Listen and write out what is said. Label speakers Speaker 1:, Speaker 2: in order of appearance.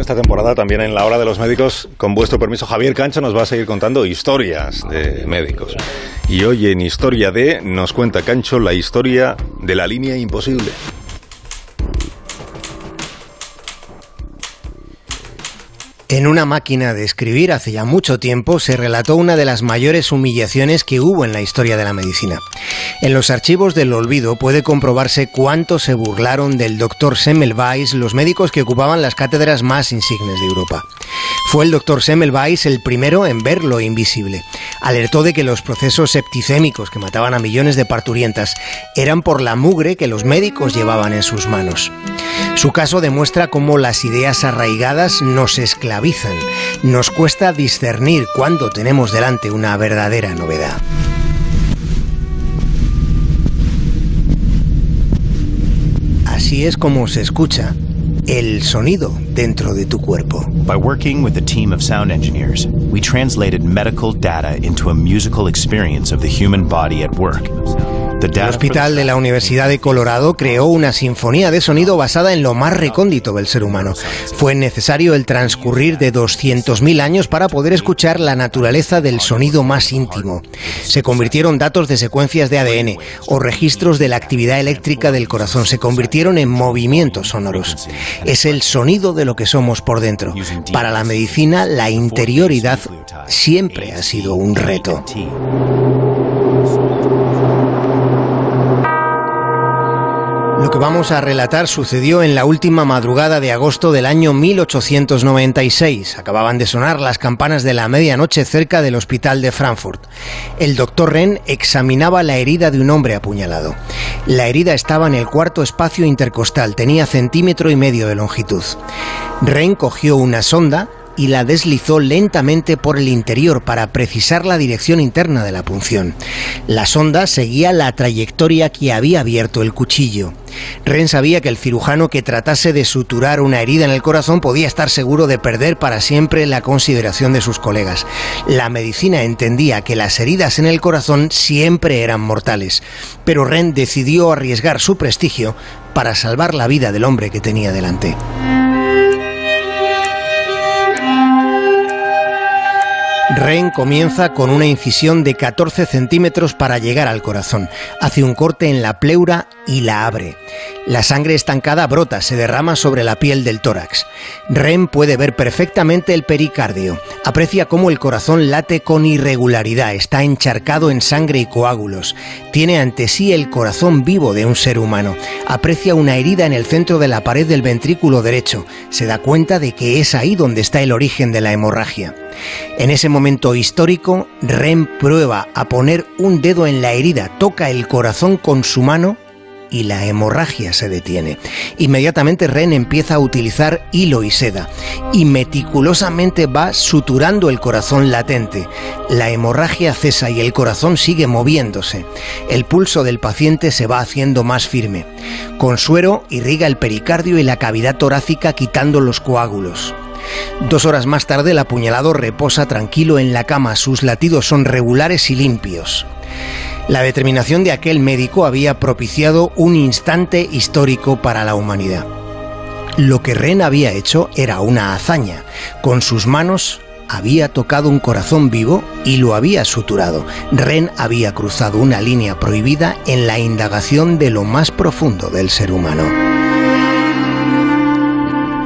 Speaker 1: esta temporada también en la hora de los médicos. Con vuestro permiso, Javier Cancho nos va a seguir contando historias de médicos. Y hoy en Historia de nos cuenta Cancho la historia de la línea imposible.
Speaker 2: En una máquina de escribir hace ya mucho tiempo se relató una de las mayores humillaciones que hubo en la historia de la medicina. En los archivos del olvido puede comprobarse cuánto se burlaron del doctor Semmelweis los médicos que ocupaban las cátedras más insignes de Europa. Fue el doctor Semmelweis el primero en ver lo invisible. Alertó de que los procesos septicémicos que mataban a millones de parturientas eran por la mugre que los médicos llevaban en sus manos. Su caso demuestra cómo las ideas arraigadas nos esclavizan. Nos cuesta discernir cuándo tenemos delante una verdadera novedad. Así es como se escucha el sonido dentro de tu cuerpo.
Speaker 3: By working with a team of sound engineers, we translated medical data into a musical experience of the human body at work.
Speaker 2: El Hospital de la Universidad de Colorado creó una sinfonía de sonido basada en lo más recóndito del ser humano. Fue necesario el transcurrir de 200.000 años para poder escuchar la naturaleza del sonido más íntimo. Se convirtieron datos de secuencias de ADN o registros de la actividad eléctrica del corazón. Se convirtieron en movimientos sonoros. Es el sonido de lo que somos por dentro. Para la medicina, la interioridad siempre ha sido un reto. Lo que vamos a relatar sucedió en la última madrugada de agosto del año 1896. Acababan de sonar las campanas de la medianoche cerca del hospital de Frankfurt. El doctor Ren examinaba la herida de un hombre apuñalado. La herida estaba en el cuarto espacio intercostal, tenía centímetro y medio de longitud. Ren cogió una sonda, y la deslizó lentamente por el interior para precisar la dirección interna de la punción. La sonda seguía la trayectoria que había abierto el cuchillo. Ren sabía que el cirujano que tratase de suturar una herida en el corazón podía estar seguro de perder para siempre la consideración de sus colegas. La medicina entendía que las heridas en el corazón siempre eran mortales, pero Ren decidió arriesgar su prestigio para salvar la vida del hombre que tenía delante. Ren comienza con una incisión de 14 centímetros para llegar al corazón. Hace un corte en la pleura y la abre. La sangre estancada brota, se derrama sobre la piel del tórax. Ren puede ver perfectamente el pericardio. Aprecia cómo el corazón late con irregularidad, está encharcado en sangre y coágulos. Tiene ante sí el corazón vivo de un ser humano. Aprecia una herida en el centro de la pared del ventrículo derecho. Se da cuenta de que es ahí donde está el origen de la hemorragia. En ese momento histórico, Ren prueba a poner un dedo en la herida, toca el corazón con su mano y la hemorragia se detiene. Inmediatamente Ren empieza a utilizar hilo y seda y meticulosamente va suturando el corazón latente. La hemorragia cesa y el corazón sigue moviéndose. El pulso del paciente se va haciendo más firme. Con suero irriga el pericardio y la cavidad torácica quitando los coágulos. Dos horas más tarde, el apuñalado reposa tranquilo en la cama, sus latidos son regulares y limpios. La determinación de aquel médico había propiciado un instante histórico para la humanidad. Lo que Ren había hecho era una hazaña. Con sus manos había tocado un corazón vivo y lo había suturado. Ren había cruzado una línea prohibida en la indagación de lo más profundo del ser humano.